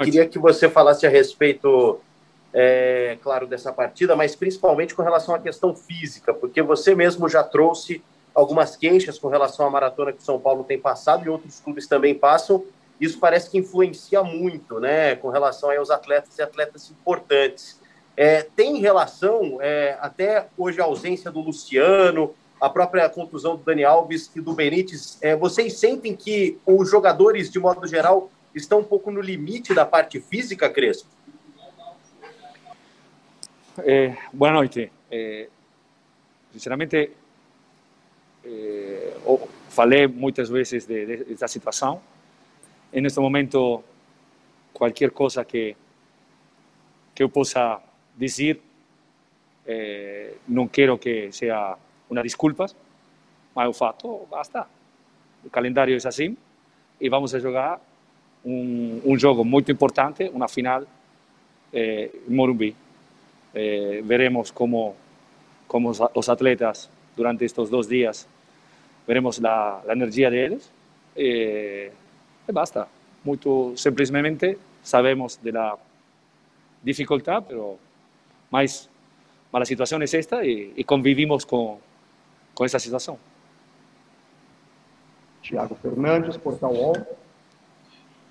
Queria que você falasse a respeito, é, claro, dessa partida, mas principalmente com relação à questão física, porque você mesmo já trouxe algumas queixas com relação à maratona que o São Paulo tem passado e outros clubes também passam. Isso parece que influencia muito, né, com relação aos atletas e atletas importantes. É, tem relação, é, até hoje, a ausência do Luciano, a própria contusão do Dani Alves e do Benítez. É, vocês sentem que os jogadores, de modo geral, estão um pouco no limite da parte física, Crespo? Eh, boa noite. Eh, sinceramente, eh, falei muitas vezes de, de, dessa situação. Em este momento, qualquer coisa que, que eu possa dizer, não quero que seja uma desculpa, mas o fato, basta. O calendário é assim e vamos a jogar un, un gioco molto importante, una final eh, Morumbi. Eh, veremos cómo, cómo los atletas durante estos dos días, veremos la, la energía de ellos eh, y basta. Muy simplemente sabemos de la dificultad, pero más, más la situación es esta y, y convivimos con, con esa situación. Tiago Fernandes, Portal UOL.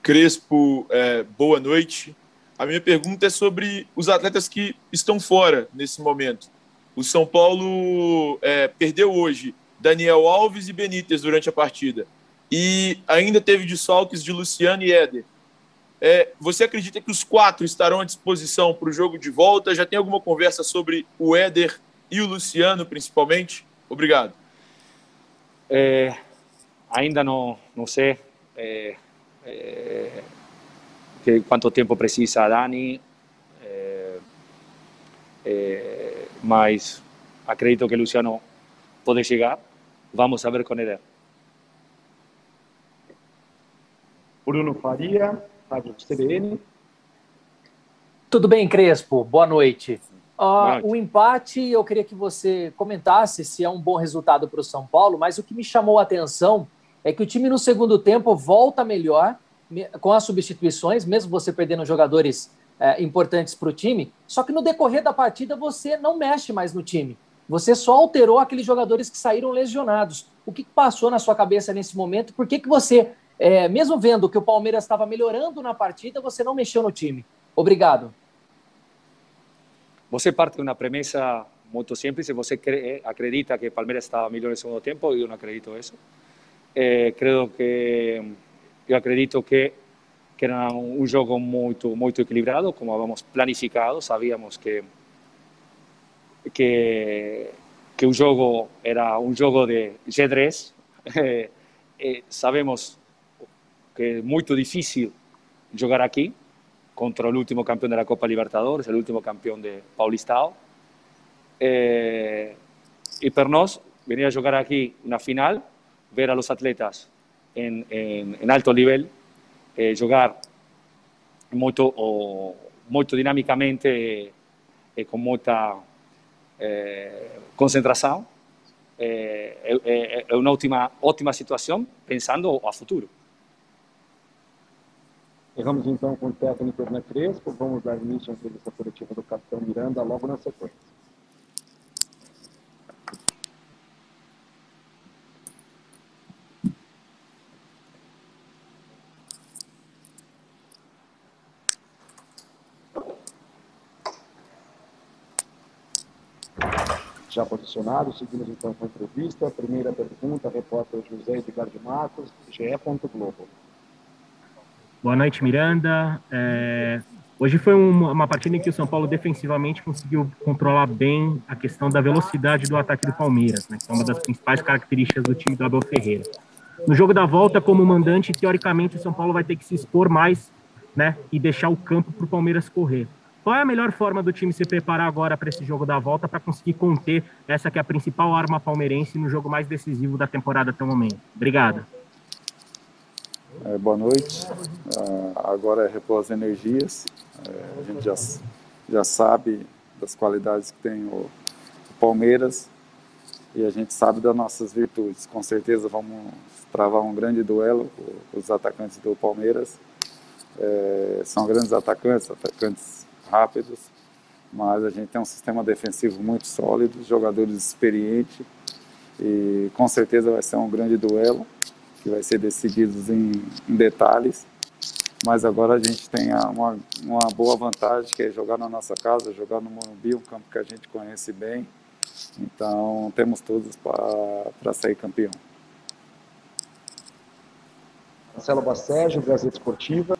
Crespo, é, boa noite. A minha pergunta é sobre os atletas que estão fora nesse momento. O São Paulo é, perdeu hoje Daniel Alves e Benítez durante a partida. E ainda teve desfalques de Luciano e Éder. É, você acredita que os quatro estarão à disposição para o jogo de volta? Já tem alguma conversa sobre o Éder e o Luciano, principalmente? Obrigado. É, ainda não, não sei. É, eh, que quanto tempo precisa Dani, eh, eh, mas acredito que Luciano pode chegar. Vamos a ver com ele. Bruno Faria, Rádio CBN. Tudo bem, Crespo? Boa noite. Uh, o empate, eu queria que você comentasse se é um bom resultado para o São Paulo, mas o que me chamou a atenção é que o time no segundo tempo volta melhor com as substituições, mesmo você perdendo jogadores é, importantes para o time, só que no decorrer da partida você não mexe mais no time. Você só alterou aqueles jogadores que saíram lesionados. O que passou na sua cabeça nesse momento? Por que, que você, é, mesmo vendo que o Palmeiras estava melhorando na partida, você não mexeu no time? Obrigado. Você parte de uma premissa muito simples. Você acredita que o Palmeiras estava melhor no segundo tempo, eu não acredito nisso. Eh, creio que eu acredito que, que era um jogo muito, muito equilibrado, como habíamos planificado, sabíamos que, que, que o jogo era um jogo de xadrez, eh, eh, sabemos que é muito difícil jogar aqui contra o último campeão da Copa Libertadores, o último campeão de Paulistão. Eh, e para nós, venir a jogar aqui na final, ver a los atletas en, en, en alto nivel, eh, jogar molto, oh, molto dinamicamente e con molta eh, concentração. É, é, é uma ótima, ótima pensando a futuro. Erramos então com o técnico Hernan Crespo. Vamos dar início à entrevista coletiva do capitão Miranda logo na sequência. Já posicionado. Seguimos então com a entrevista. Primeira pergunta, repórter José Edgar de Marcos, GE. Globo. Boa noite, Miranda. É... Hoje foi uma partida em que o São Paulo defensivamente conseguiu controlar bem a questão da velocidade do ataque do Palmeiras, né, que é uma das principais características do time do Abel Ferreira. No jogo da volta, como mandante, teoricamente o São Paulo vai ter que se expor mais né, e deixar o campo para o Palmeiras correr. Qual é a melhor forma do time se preparar agora para esse jogo da volta para conseguir conter essa que é a principal arma palmeirense no jogo mais decisivo da temporada até o momento? Obrigado. É, boa noite. Uh, agora é repor as energias. É, a gente já, já sabe das qualidades que tem o, Palmeiras e a gente sabe das nossas virtudes. Com certeza vamos travar um grande duelo com os atacantes do Palmeiras É, são grandes atacantes, atacantes rápidos, mas a gente tem um sistema defensivo muito sólido, jogadores experientes e com certeza vai ser um grande duelo que vai ser decidido em, em detalhes. Mas agora a gente tem uma, uma boa vantagem que é jogar na nossa casa, jogar no Morumbi, um campo que a gente conhece bem. Então temos todos para sair campeão. Marcelo Basségio, Gazeta Esportiva.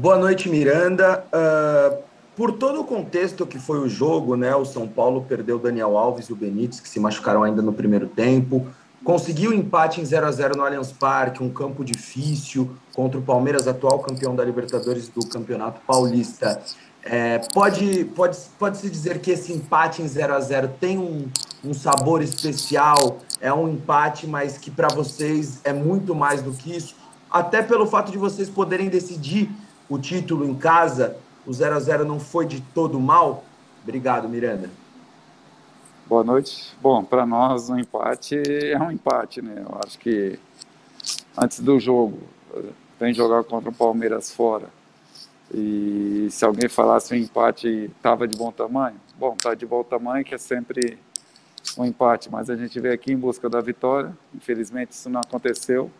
Boa noite, Miranda. Uh, por todo o contexto que foi o jogo, né? O São Paulo perdeu Daniel Alves e o Benítez, que se machucaram ainda no primeiro tempo. Conseguiu empate em 0 a 0 no Allianz Parque, um campo difícil contra o Palmeiras, atual campeão da Libertadores do Campeonato Paulista. É, pode, pode, pode se dizer que esse empate em 0 a 0 tem um, um sabor especial, é um empate, mas que para vocês é muito mais do que isso, até pelo fato de vocês poderem decidir o título em casa, o 0 a 0 não foi de todo mal. Obrigado, Miranda. Boa noite. Bom, para nós um empate é um empate, né? Eu acho que antes do jogo, tem jogar contra o Palmeiras fora. E se alguém falasse um empate estava de bom tamanho, bom, tá de bom tamanho que é sempre um empate, mas a gente veio aqui em busca da vitória. Infelizmente isso não aconteceu.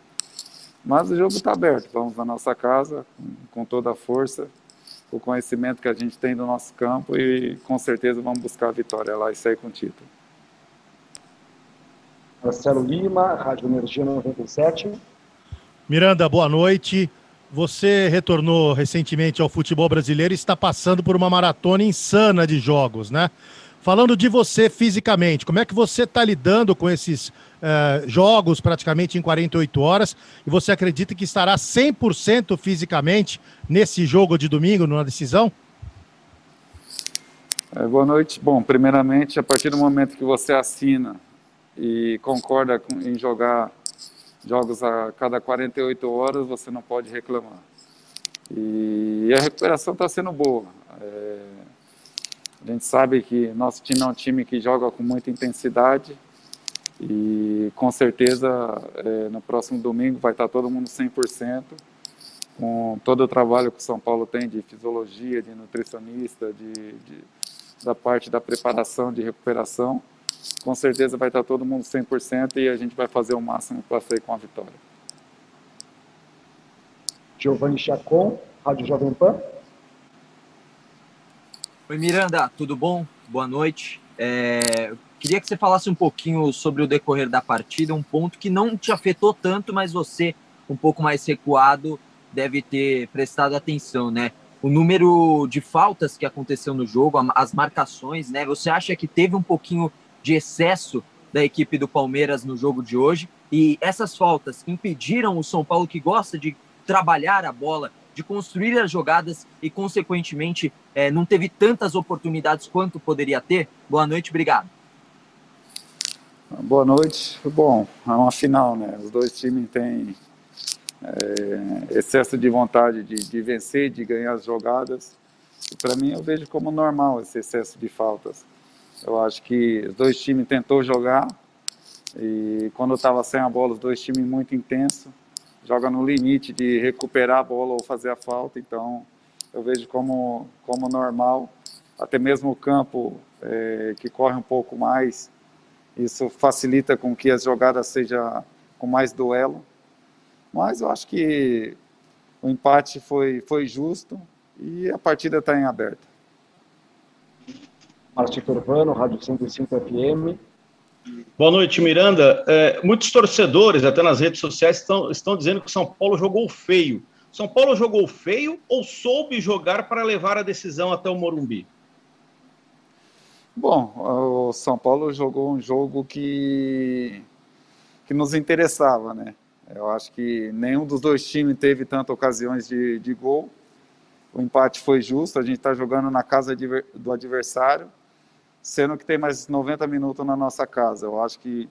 Mas o jogo está aberto. Vamos na nossa casa com toda a força, o conhecimento que a gente tem do nosso campo e com certeza vamos buscar a vitória lá e sair com o título. Marcelo Lima, Rádio Energia 97. Miranda, boa noite. Você retornou recentemente ao futebol brasileiro e está passando por uma maratona insana de jogos, né? Falando de você fisicamente, como é que você está lidando com esses uh, jogos praticamente em 48 horas? E você acredita que estará 100% fisicamente nesse jogo de domingo, numa decisão? É, boa noite. Bom, primeiramente, a partir do momento que você assina e concorda com, em jogar jogos a cada 48 horas, você não pode reclamar. E a recuperação está sendo boa. É, a gente sabe que nosso time é um time que joga com muita intensidade e com certeza é, no próximo domingo vai estar todo mundo 100%, com todo o trabalho que o São Paulo tem de fisiologia, de nutricionista, de, de da parte da preparação de recuperação. Com certeza vai estar todo mundo 100% e a gente vai fazer o máximo para sair com a vitória. Giovanni Chacon, Rádio Jovem Pan. Oi, Miranda, tudo bom? Boa noite. É, queria que você falasse um pouquinho sobre o decorrer da partida, um ponto que não te afetou tanto, mas você, um pouco mais recuado, deve ter prestado atenção, né? O número de faltas que aconteceu no jogo, as marcações, né? Você acha que teve um pouquinho de excesso da equipe do Palmeiras no jogo de hoje? E essas faltas impediram o São Paulo, que gosta de trabalhar a bola, de construir as jogadas e, consequentemente, é, não teve tantas oportunidades quanto poderia ter? Boa noite, obrigado. Boa noite. Bom, é uma final, né? Os dois times têm é, excesso de vontade de, de, vencer, de ganhar as jogadas. Para mim, eu vejo como normal esse excesso de faltas. Eu acho que os dois times tentou jogar e quando estava sem a bola, os dois times muito intensos joga no limite de recuperar a bola ou fazer a falta, então eu vejo como, como normal, até mesmo o campo é, que corre um pouco mais, isso facilita com que as jogadas sejam com mais duelo, mas eu acho que o empate foi, foi justo e a partida está em aberto. Márcio Urbano, Rádio 105 FM. Boa noite, Miranda. É, muitos torcedores, até nas redes sociais, estão, estão dizendo que o São Paulo jogou feio. São Paulo jogou feio ou soube jogar para levar a decisão até o Morumbi? Bom, o São Paulo jogou um jogo que, que nos interessava, né? Eu acho que nenhum dos dois times teve tantas ocasiões de, de gol. O empate foi justo, a gente está jogando na casa do adversário sendo que tem mais 90 minutos na nossa casa. Eu acho que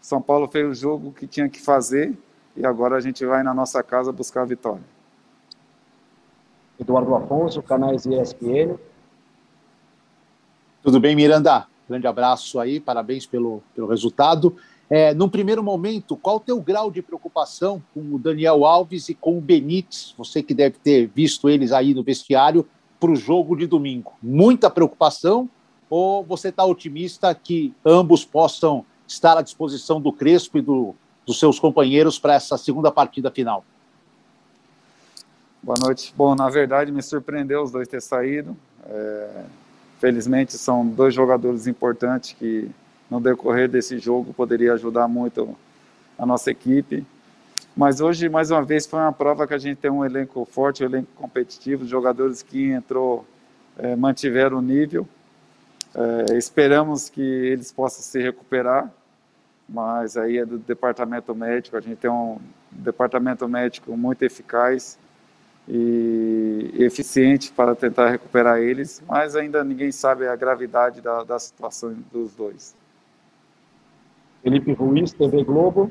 São Paulo fez o jogo que tinha que fazer e agora a gente vai na nossa casa buscar a vitória. Eduardo Afonso, canais ESPN. Tudo bem, Miranda? Grande abraço aí, parabéns pelo, pelo resultado. É, num primeiro momento, qual o teu grau de preocupação com o Daniel Alves e com o Benítez? Você que deve ter visto eles aí no vestiário para o jogo de domingo. Muita preocupação ou você está otimista que ambos possam estar à disposição do Crespo e do, dos seus companheiros para essa segunda partida final? Boa noite. Bom, na verdade, me surpreendeu os dois ter saído. É, felizmente, são dois jogadores importantes que, no decorrer desse jogo, poderia ajudar muito a nossa equipe. Mas hoje, mais uma vez, foi uma prova que a gente tem um elenco forte, um elenco competitivo, jogadores que entrou, é, mantiveram o nível. É, esperamos que eles possam se recuperar, mas aí é do departamento médico. A gente tem um departamento médico muito eficaz e eficiente para tentar recuperar eles, mas ainda ninguém sabe a gravidade da, da situação dos dois. Felipe Ruiz, TV Globo.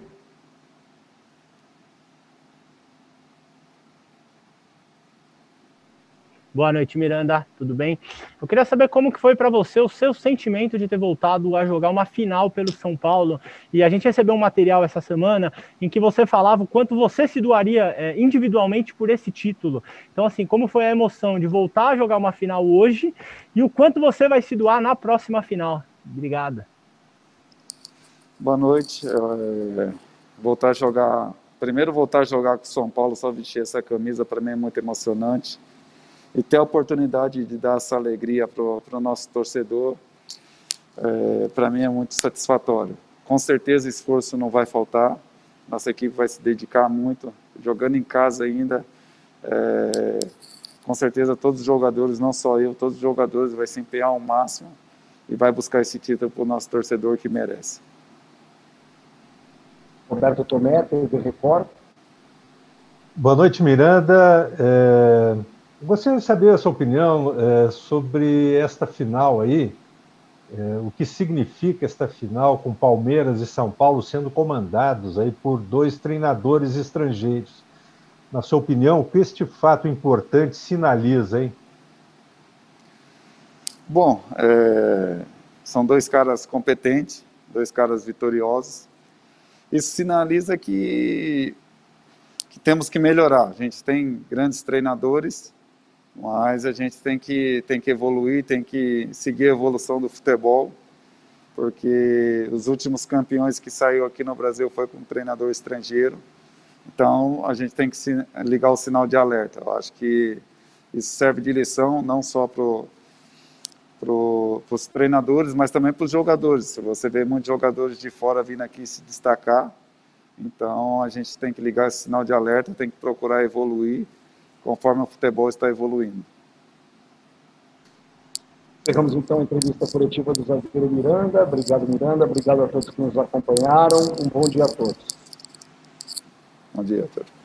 Boa noite, Miranda. Tudo bem? Eu queria saber como que foi para você o seu sentimento de ter voltado a jogar uma final pelo São Paulo. E a gente recebeu um material essa semana em que você falava o quanto você se doaria é, individualmente por esse título. Então, assim, como foi a emoção de voltar a jogar uma final hoje e o quanto você vai se doar na próxima final? Obrigada. Boa noite. É, voltar a jogar. Primeiro, voltar a jogar com o São Paulo, só vestir essa camisa, para mim é muito emocionante e ter a oportunidade de dar essa alegria para o nosso torcedor, é, para mim é muito satisfatório. Com certeza esforço não vai faltar, nossa equipe vai se dedicar muito, jogando em casa ainda. É, com certeza todos os jogadores, não só eu, todos os jogadores vai se empenhar ao máximo e vai buscar esse título para o nosso torcedor que merece. Roberto Tomé, TV Record. Boa noite, Miranda. É... Gostaria de saber a sua opinião é, sobre esta final aí, é, o que significa esta final com Palmeiras e São Paulo sendo comandados aí por dois treinadores estrangeiros. Na sua opinião, o que este fato importante sinaliza, hein? Bom, é, são dois caras competentes, dois caras vitoriosos. Isso sinaliza que, que temos que melhorar. A gente tem grandes treinadores, mas a gente tem que, tem que evoluir, tem que seguir a evolução do futebol, porque os últimos campeões que saiu aqui no Brasil foi com um treinador estrangeiro, então a gente tem que ligar o sinal de alerta. Eu acho que isso serve de lição não só para pro, os treinadores, mas também para os jogadores. Você vê muitos jogadores de fora vindo aqui se destacar, então a gente tem que ligar esse sinal de alerta, tem que procurar evoluir conforme o futebol está evoluindo. Chegamos então a entrevista coletiva do zagueiro Miranda. Obrigado, Miranda. Obrigado a todos que nos acompanharam. Um bom dia a todos. Bom dia a todos.